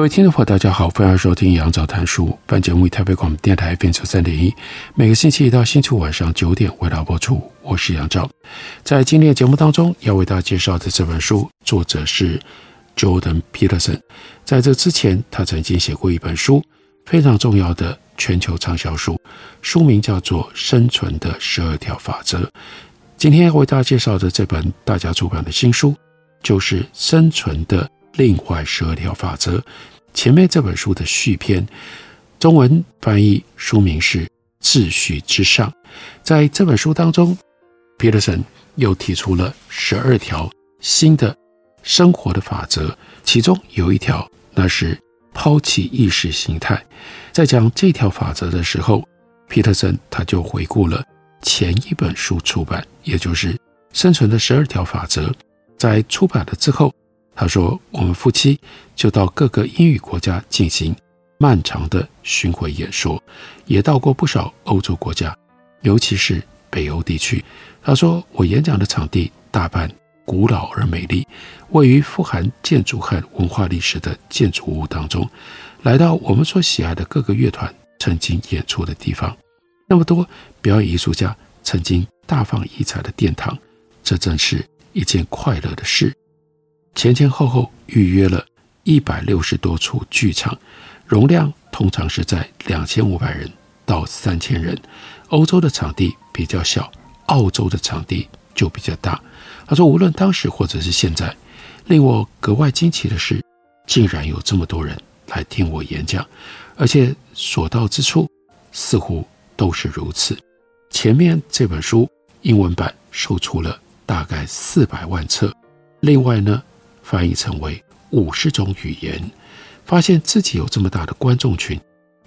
各位听众朋友，大家好，欢迎收听杨照谈书。本节目以台北广播电台 FM 三点一，每个星期一到星期五晚上九点为大家播出。我是杨照，在今天的节目当中要为大家介绍的这本书，作者是 Jordan Peterson。在这之前，他曾经写过一本书，非常重要的全球畅销书，书名叫做《生存的十二条法则》。今天要为大家介绍的这本大家出版的新书，就是《生存的另外十二条法则》。前面这本书的续篇，中文翻译书名是《秩序之上》。在这本书当中，Peterson 又提出了十二条新的生活的法则，其中有一条，那是抛弃意识形态。在讲这条法则的时候，Peterson 他就回顾了前一本书出版，也就是《生存的十二条法则》。在出版了之后。他说：“我们夫妻就到各个英语国家进行漫长的巡回演说，也到过不少欧洲国家，尤其是北欧地区。”他说：“我演讲的场地大半古老而美丽，位于富含建筑和文化历史的建筑物当中。来到我们所喜爱的各个乐团曾经演出的地方，那么多表演艺术家曾经大放异彩的殿堂，这真是一件快乐的事。”前前后后预约了一百六十多处剧场，容量通常是在两千五百人到三千人。欧洲的场地比较小，澳洲的场地就比较大。他说，无论当时或者是现在，令我格外惊奇的是，竟然有这么多人来听我演讲，而且所到之处似乎都是如此。前面这本书英文版售出了大概四百万册，另外呢，翻译成为五十种语言，发现自己有这么大的观众群，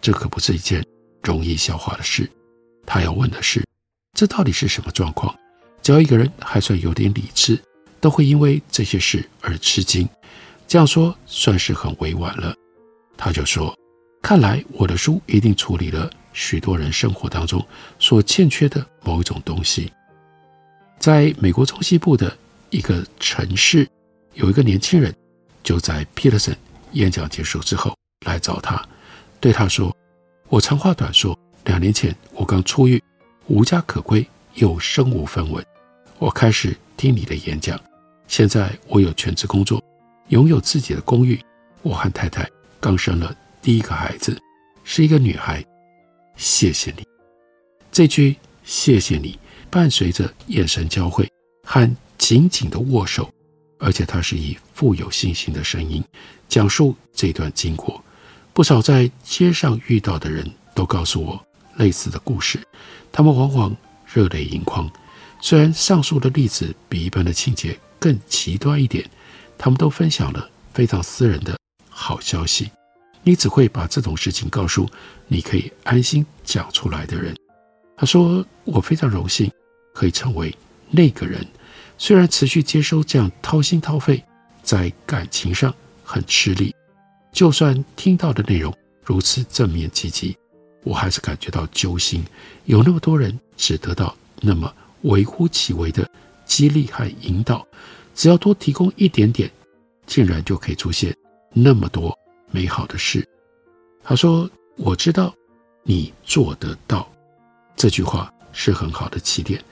这可不是一件容易消化的事。他要问的是，这到底是什么状况？只要一个人还算有点理智，都会因为这些事而吃惊。这样说算是很委婉了。他就说：“看来我的书一定处理了许多人生活当中所欠缺的某一种东西。”在美国中西部的一个城市。有一个年轻人，就在 Peterson 演讲结束之后来找他，对他说：“我长话短说，两年前我刚出狱，无家可归，又身无分文。我开始听你的演讲，现在我有全职工作，拥有自己的公寓。我和太太刚生了第一个孩子，是一个女孩。谢谢你。”这句“谢谢你”伴随着眼神交汇和紧紧的握手。而且他是以富有信心的声音讲述这段经过，不少在街上遇到的人都告诉我类似的故事，他们往往热泪盈眶。虽然上述的例子比一般的情节更极端一点，他们都分享了非常私人的好消息。你只会把这种事情告诉你可以安心讲出来的人。他说：“我非常荣幸可以成为那个人。”虽然持续接收这样掏心掏肺，在感情上很吃力，就算听到的内容如此正面积极，我还是感觉到揪心。有那么多人只得到那么微乎其微的激励和引导，只要多提供一点点，竟然就可以出现那么多美好的事。他说：“我知道你做得到。”这句话是很好的起点。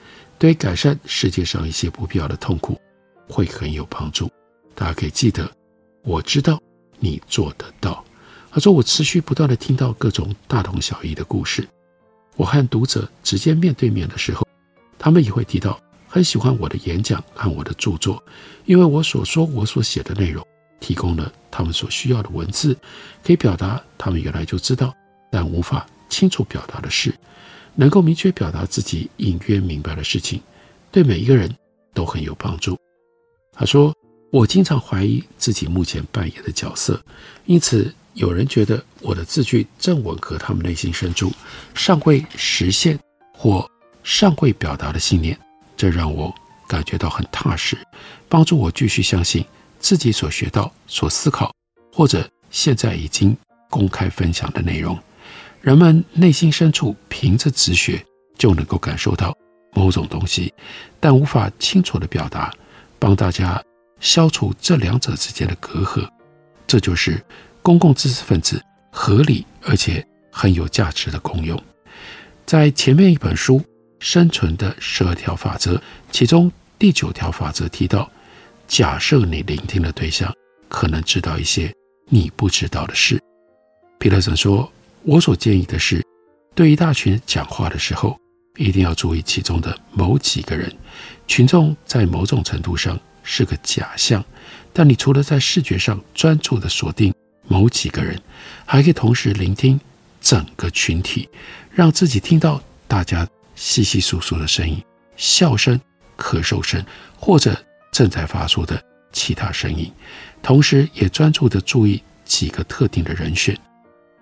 对改善世界上一些不必要的痛苦，会很有帮助。大家可以记得，我知道你做得到。他说，我持续不断地听到各种大同小异的故事。我和读者直接面对面的时候，他们也会提到很喜欢我的演讲和我的著作，因为我所说、我所写的内容，提供了他们所需要的文字，可以表达他们原来就知道但无法清楚表达的事。能够明确表达自己隐约明白的事情，对每一个人都很有帮助。他说：“我经常怀疑自己目前扮演的角色，因此有人觉得我的字句正吻合他们内心深处尚未实现或尚未表达的信念，这让我感觉到很踏实，帮助我继续相信自己所学到、所思考或者现在已经公开分享的内容。人们内心深处凭着直觉就能够感受到某种东西，但无法清楚地表达。”帮大家消除这两者之间的隔阂，这就是公共知识分子合理而且很有价值的功用。在前面一本书《生存的十二条法则》，其中第九条法则提到：假设你聆听的对象可能知道一些你不知道的事。皮特森说：“我所建议的是，对一大群讲话的时候。”一定要注意其中的某几个人，群众在某种程度上是个假象，但你除了在视觉上专注地锁定某几个人，还可以同时聆听整个群体，让自己听到大家稀稀疏疏的声音、笑声、咳嗽声，或者正在发出的其他声音，同时也专注地注意几个特定的人选。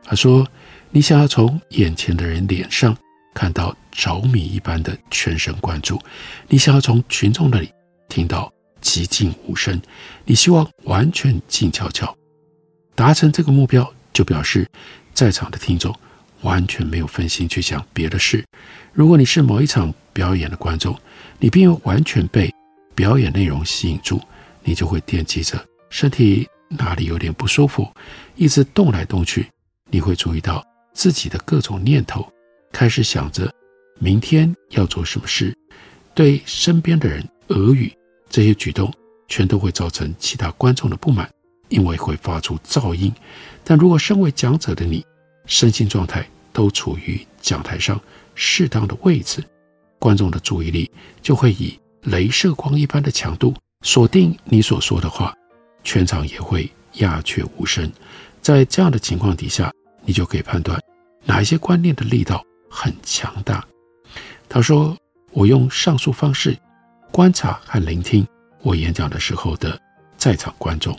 他说：“你想要从眼前的人脸上。”看到着迷一般的全神贯注，你想要从群众那里听到寂静无声，你希望完全静悄悄。达成这个目标，就表示在场的听众完全没有分心去想别的事。如果你是某一场表演的观众，你并完全被表演内容吸引住，你就会惦记着身体哪里有点不舒服，一直动来动去。你会注意到自己的各种念头。开始想着明天要做什么事，对身边的人耳语，这些举动全都会造成其他观众的不满，因为会发出噪音。但如果身为讲者的你，身心状态都处于讲台上适当的位置，观众的注意力就会以镭射光一般的强度锁定你所说的话，全场也会鸦雀无声。在这样的情况底下，你就可以判断哪一些观念的力道。很强大。他说：“我用上述方式观察和聆听我演讲的时候的在场观众，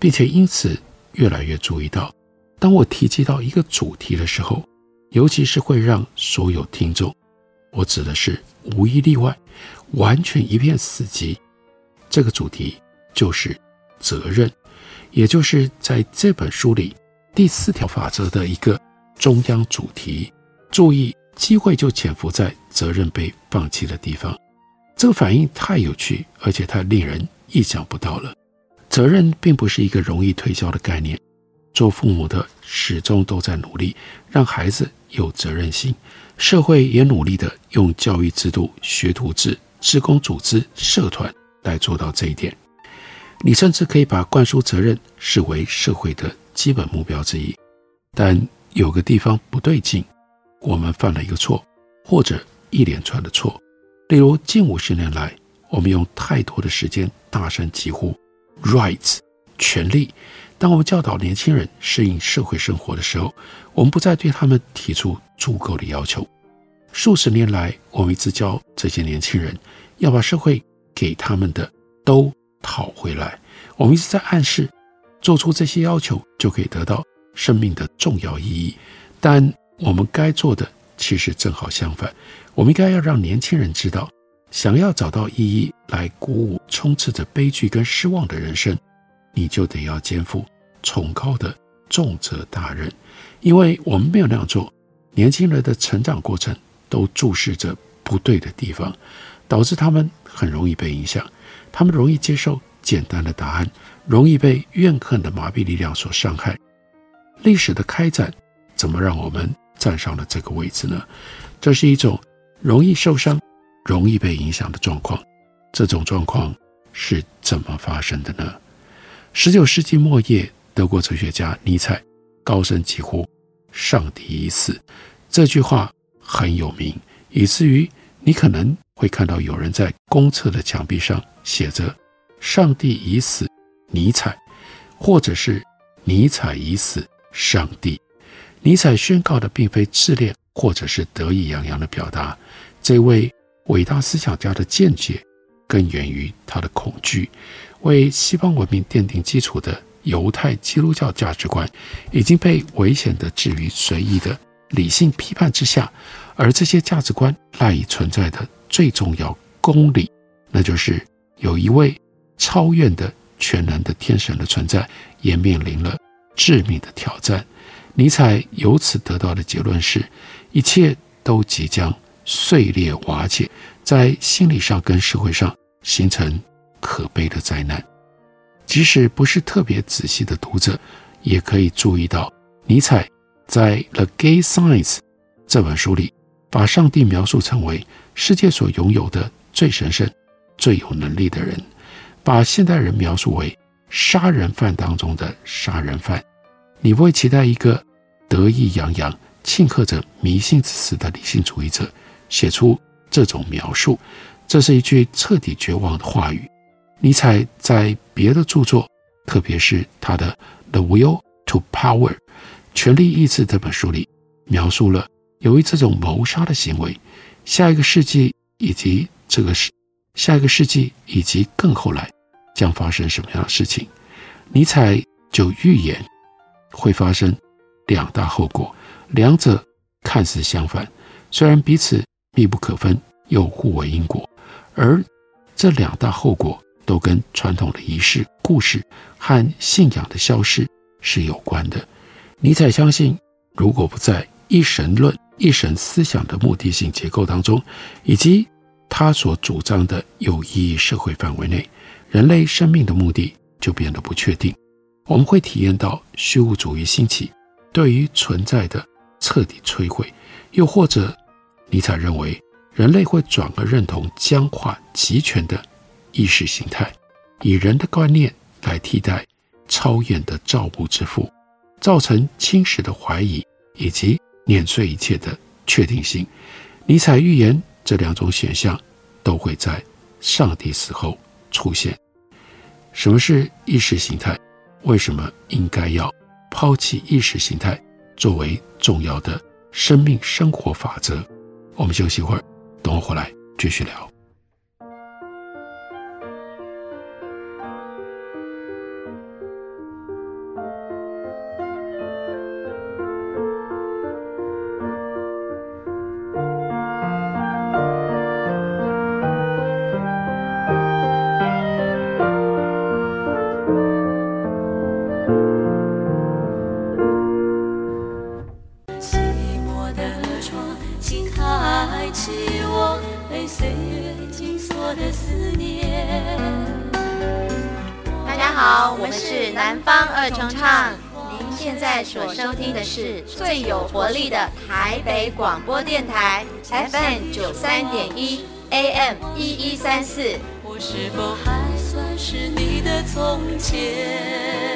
并且因此越来越注意到，当我提及到一个主题的时候，尤其是会让所有听众，我指的是无一例外，完全一片死寂。这个主题就是责任，也就是在这本书里第四条法则的一个中央主题。”注意，机会就潜伏在责任被放弃的地方。这个反应太有趣，而且太令人意想不到了。责任并不是一个容易推销的概念。做父母的始终都在努力让孩子有责任心，社会也努力地用教育制度、学徒制、职工组织、社团来做到这一点。你甚至可以把灌输责任视为社会的基本目标之一。但有个地方不对劲。我们犯了一个错，或者一连串的错。例如，近五十年来，我们用太多的时间大声疾呼 “rights” 权利。当我们教导年轻人适应社会生活的时候，我们不再对他们提出足够的要求。数十年来，我们一直教这些年轻人要把社会给他们的都讨回来。我们一直在暗示，做出这些要求就可以得到生命的重要意义，但。我们该做的其实正好相反，我们应该要让年轻人知道，想要找到意义来鼓舞充斥着悲剧跟失望的人生，你就得要肩负崇高的重责大任。因为我们没有那样做，年轻人的成长过程都注视着不对的地方，导致他们很容易被影响，他们容易接受简单的答案，容易被怨恨的麻痹力量所伤害。历史的开展怎么让我们？站上了这个位置呢？这是一种容易受伤、容易被影响的状况。这种状况是怎么发生的呢？十九世纪末叶，德国哲学家尼采高声疾呼：“上帝已死。”这句话很有名，以至于你可能会看到有人在公厕的墙壁上写着“上帝已死，尼采”，或者是“尼采已死，上帝”。尼采宣告的并非自恋或者是得意洋洋的表达，这位伟大思想家的见解根源于他的恐惧。为西方文明奠定基础的犹太基督教价值观，已经被危险的置于随意的理性批判之下。而这些价值观赖以存在的最重要公理，那就是有一位超越的全能的天神的存在，也面临了致命的挑战。尼采由此得到的结论是，一切都即将碎裂瓦解，在心理上跟社会上形成可悲的灾难。即使不是特别仔细的读者，也可以注意到，尼采在《The Gay Science》这本书里，把上帝描述成为世界所拥有的最神圣、最有能力的人，把现代人描述为杀人犯当中的杀人犯。你不会期待一个得意洋洋、庆贺着迷信之死的理性主义者写出这种描述，这是一句彻底绝望的话语。尼采在别的著作，特别是他的《The Will to Power》（权力意志）这本书里，描述了。由于这种谋杀的行为，下一个世纪以及这个世下一个世纪以及更后来将发生什么样的事情？尼采就预言会发生两大后果，两者看似相反，虽然彼此密不可分，又互为因果。而这两大后果都跟传统的仪式、故事和信仰的消失是有关的。尼采相信，如果不在一神论。一神思想的目的性结构当中，以及他所主张的有意义社会范围内，人类生命的目的就变得不确定。我们会体验到虚无主义兴起，对于存在的彻底摧毁；又或者，尼采认为人类会转而认同僵化极权的意识形态，以人的观念来替代超验的造物之父，造成侵蚀的怀疑以及。碾碎一切的确定性。尼采预言这两种选项都会在上帝死后出现。什么是意识形态？为什么应该要抛弃意识形态作为重要的生命生活法则？我们休息一会儿，等我回来继续聊。大家好，我们是南方二重唱。您现在所收听的是最有活力的台北广播电台 FM 九三点一 AM 一一三四。我是否还算是你的从前？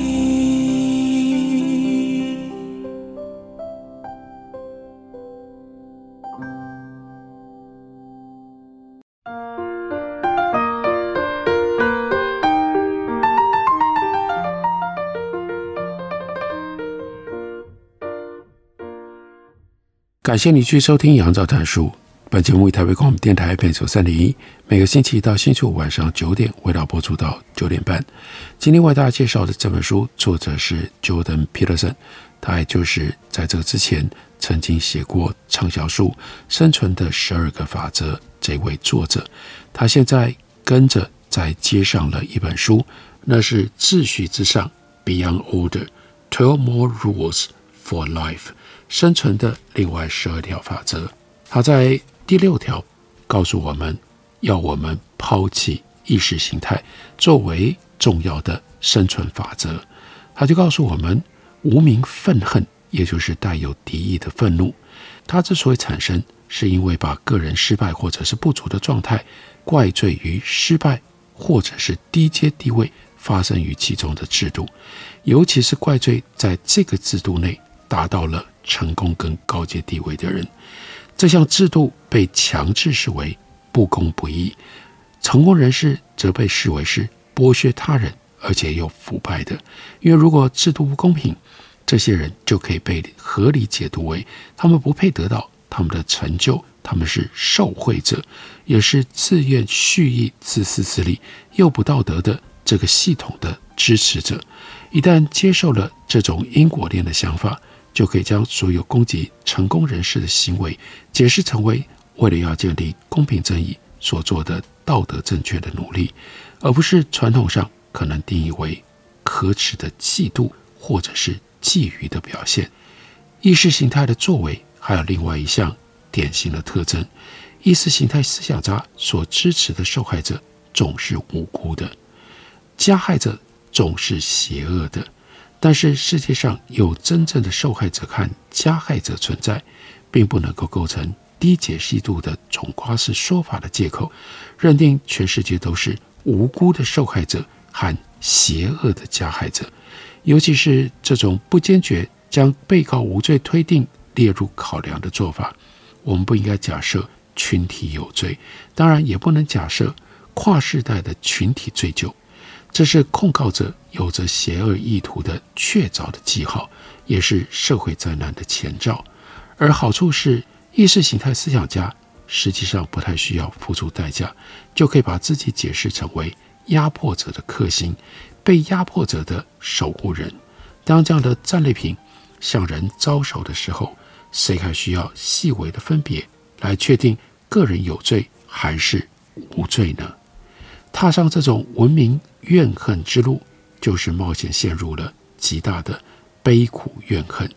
感谢你去收听《杨照谈书》。本节目为台北广播电台 FM 三点一，每个星期一到星期五晚上九点，为大家播出到九点半。今天为大家介绍的这本书，作者是 Jordan Peterson，他也就是在这个之前曾经写过畅销书《生存的十二个法则》这位作者。他现在跟着在接上了一本书，那是《秩序之上》（Beyond Order: Twelve More Rules for Life）。生存的另外十二条法则，他在第六条告诉我们，要我们抛弃意识形态作为重要的生存法则。他就告诉我们，无名愤恨，也就是带有敌意的愤怒。它之所以产生，是因为把个人失败或者是不足的状态怪罪于失败或者是低阶地位发生于其中的制度，尤其是怪罪在这个制度内达到了成功跟高阶地位的人。这项制度被强制视为不公不义，成功人士则被视为是剥削他人，而且又腐败的。因为如果制度不公平，这些人就可以被合理解读为他们不配得到他们的成就，他们是受贿者，也是自愿蓄意自私自利又不道德的这个系统的支持者。一旦接受了这种因果链的想法，就可以将所有攻击成功人士的行为解释成为为了要建立公平正义所做的道德正确的努力，而不是传统上可能定义为可耻的嫉妒或者是。觊觎的表现，意识形态的作为还有另外一项典型的特征：意识形态思想家所支持的受害者总是无辜的，加害者总是邪恶的。但是世界上有真正的受害者和加害者存在，并不能够构成低解析度的总夸式说法的借口，认定全世界都是无辜的受害者和邪恶的加害者。尤其是这种不坚决将被告无罪推定列入考量的做法，我们不应该假设群体有罪，当然也不能假设跨世代的群体追究。这是控告者有着邪恶意图的确凿的记号，也是社会灾难的前兆。而好处是，意识形态思想家实际上不太需要付出代价，就可以把自己解释成为压迫者的克星。被压迫者的守护人，当这样的战利品向人招手的时候，谁还需要细微的分别来确定个人有罪还是无罪呢？踏上这种文明怨恨之路，就是冒险陷入了极大的悲苦怨恨。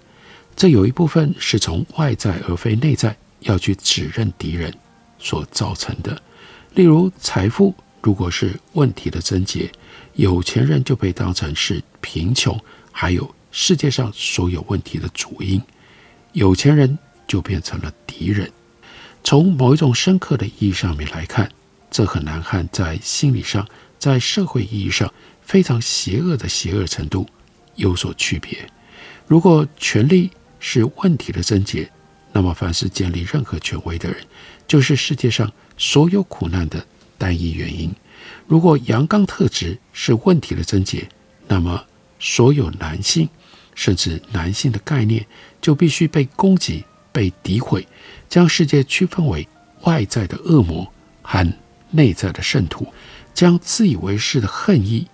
这有一部分是从外在而非内在要去指认敌人所造成的，例如财富如果是问题的症结。有钱人就被当成是贫穷，还有世界上所有问题的主因，有钱人就变成了敌人。从某一种深刻的意义上面来看，这很难和在心理上、在社会意义上非常邪恶的邪恶程度有所区别。如果权力是问题的症结，那么凡是建立任何权威的人，就是世界上所有苦难的单一原因。如果阳刚特质是问题的症结，那么所有男性，甚至男性的概念就必须被攻击、被诋毁，将世界区分为外在的恶魔和内在的圣徒，将自以为是的恨意，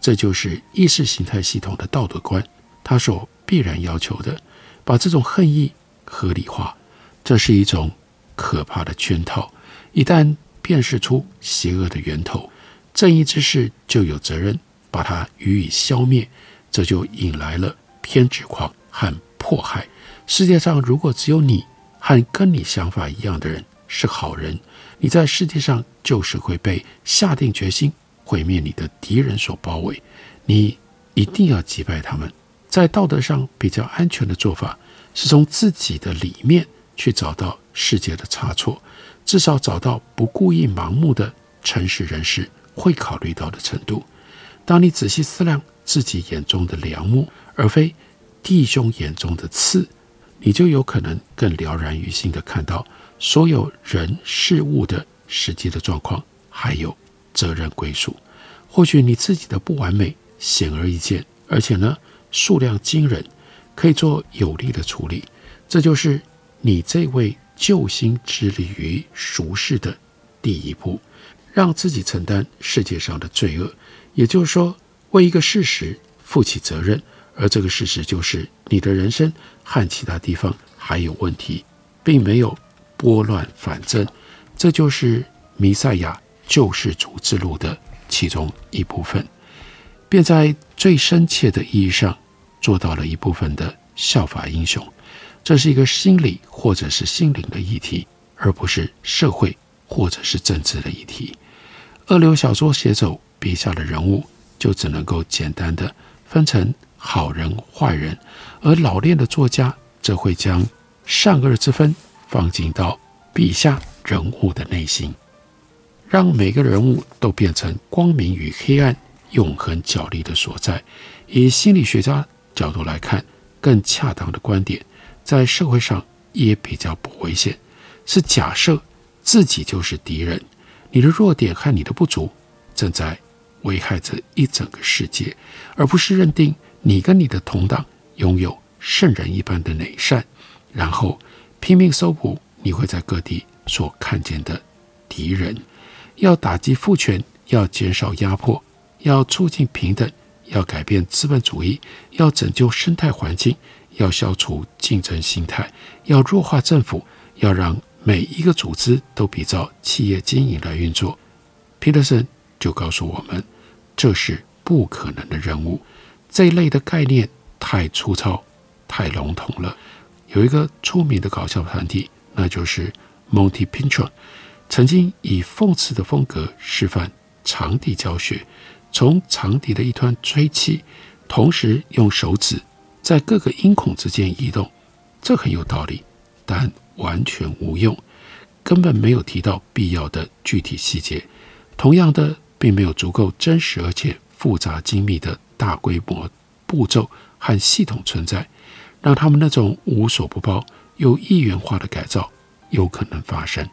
这就是意识形态系统的道德观，它所必然要求的，把这种恨意合理化，这是一种可怕的圈套，一旦辨识出邪恶的源头。正义之士就有责任把它予以消灭，这就引来了偏执狂和迫害。世界上如果只有你和跟你想法一样的人是好人，你在世界上就是会被下定决心毁灭你的敌人所包围。你一定要击败他们。在道德上比较安全的做法，是从自己的里面去找到世界的差错，至少找到不故意盲目的诚实人士。会考虑到的程度。当你仔细思量自己眼中的良木，而非弟兄眼中的刺，你就有可能更了然于心地看到所有人事物的实际的状况，还有责任归属。或许你自己的不完美显而易见，而且呢，数量惊人，可以做有力的处理。这就是你这位救星致力于熟世的第一步。让自己承担世界上的罪恶，也就是说，为一个事实负起责任，而这个事实就是你的人生和其他地方还有问题，并没有拨乱反正。这就是弥赛亚救世主之路的其中一部分，便在最深切的意义上做到了一部分的效法英雄。这是一个心理或者是心灵的议题，而不是社会或者是政治的议题。二流小说写手笔下的人物，就只能够简单的分成好人坏人，而老练的作家则会将善恶之分放进到笔下人物的内心，让每个人物都变成光明与黑暗永恒角力的所在。以心理学家角度来看，更恰当的观点，在社会上也比较不危险，是假设自己就是敌人，你的弱点和你的不足正在危害着一整个世界，而不是认定你跟你的同党拥有圣人一般的美善，然后拼命搜捕你会在各地所看见的敌人。要打击父权，要减少压迫，要促进平等。要改变资本主义，要拯救生态环境，要消除竞争心态，要弱化政府，要让每一个组织都比照企业经营来运作。皮特森就告诉我们，这是不可能的任务。这一类的概念太粗糙、太笼统了。有一个出名的搞笑团体，那就是 Monty Python，曾经以讽刺的风格示范长笛教学。从长笛的一端吹气，同时用手指在各个音孔之间移动，这很有道理，但完全无用，根本没有提到必要的具体细节。同样的，并没有足够真实而且复杂精密的大规模步骤和系统存在，让他们那种无所不包又一元化的改造有可能发生。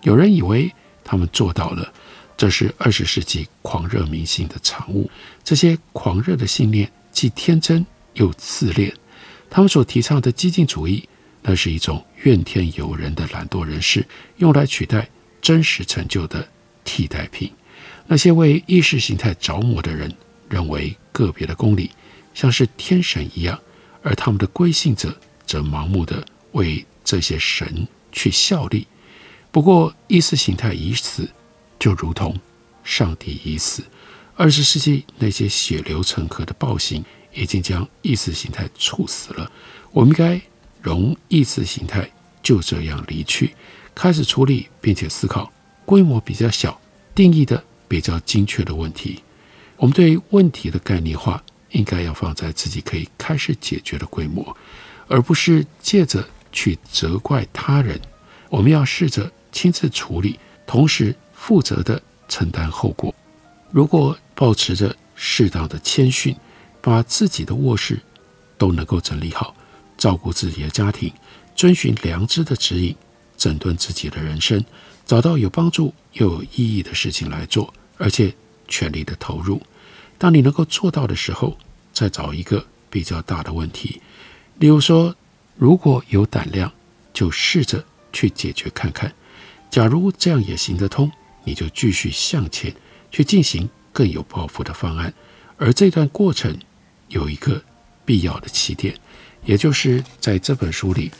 有人以为他们做到了。这是二十世纪狂热迷信的产物。这些狂热的信念既天真又自恋。他们所提倡的激进主义，那是一种怨天尤人的懒惰人士用来取代真实成就的替代品。那些为意识形态着魔的人，认为个别的公理像是天神一样，而他们的归信者则盲目地为这些神去效力。不过，意识形态已死。就如同上帝已死，二十世纪那些血流成河的暴行已经将意识形态处死了。我们应该容意识形态就这样离去，开始处理并且思考规模比较小、定义的比较精确的问题。我们对问题的概念化应该要放在自己可以开始解决的规模，而不是借着去责怪他人。我们要试着亲自处理，同时。负责的承担后果。如果保持着适当的谦逊，把自己的卧室都能够整理好，照顾自己的家庭，遵循良知的指引，整顿自己的人生，找到有帮助又有意义的事情来做，而且全力的投入。当你能够做到的时候，再找一个比较大的问题，例如说，如果有胆量，就试着去解决看看。假如这样也行得通。你就继续向前去进行更有抱负的方案，而这段过程有一个必要的起点，也就是在这本书里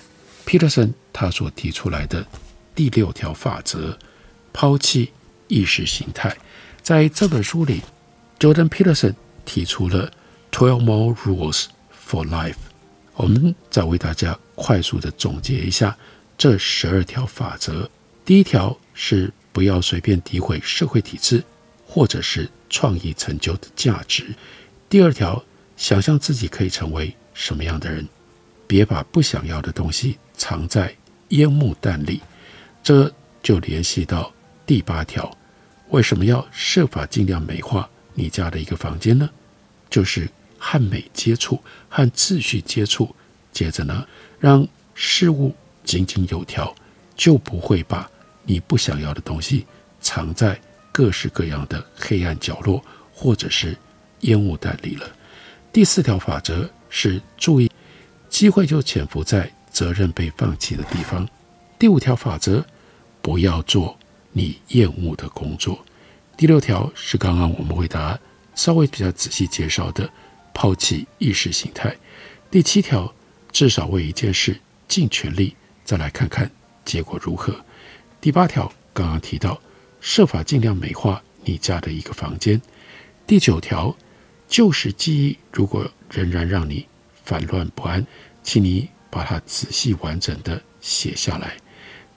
，Peterson 他所提出来的第六条法则：抛弃意识形态。在这本书里，Jordan Peterson 提出了 Twelve More Rules for Life。我们再为大家快速地总结一下这十二条法则。第一条是。不要随便诋毁社会体制，或者是创意成就的价值。第二条，想象自己可以成为什么样的人，别把不想要的东西藏在烟雾弹里。这就联系到第八条，为什么要设法尽量美化你家的一个房间呢？就是和美接触，和秩序接触，接着呢，让事物井井有条，就不会把。你不想要的东西藏在各式各样的黑暗角落，或者是烟雾弹里了。第四条法则是注意，机会就潜伏在责任被放弃的地方。第五条法则，不要做你厌恶的工作。第六条是刚刚我们回答稍微比较仔细介绍的，抛弃意识形态。第七条，至少为一件事尽全力，再来看看结果如何。第八条刚刚提到，设法尽量美化你家的一个房间。第九条，旧时记忆如果仍然让你烦乱不安，请你把它仔细完整地写下来。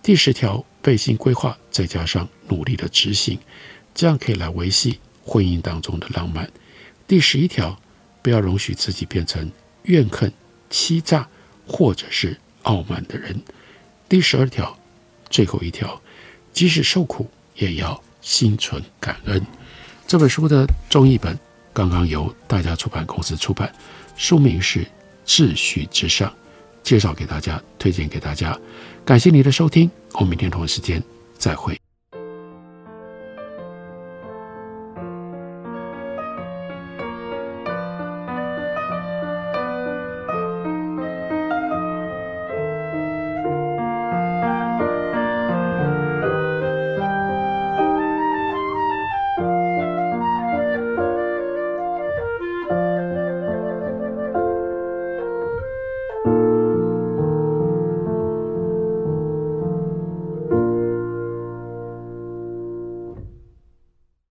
第十条，备心规划再加上努力的执行，这样可以来维系婚姻当中的浪漫。第十一条，不要容许自己变成怨恨、欺诈或者是傲慢的人。第十二条，最后一条，即使受苦，也要心存感恩。这本书的中译本刚刚由大家出版公司出版，书名是《秩序之上》，介绍给大家，推荐给大家。感谢你的收听，我们明天同一时间再会。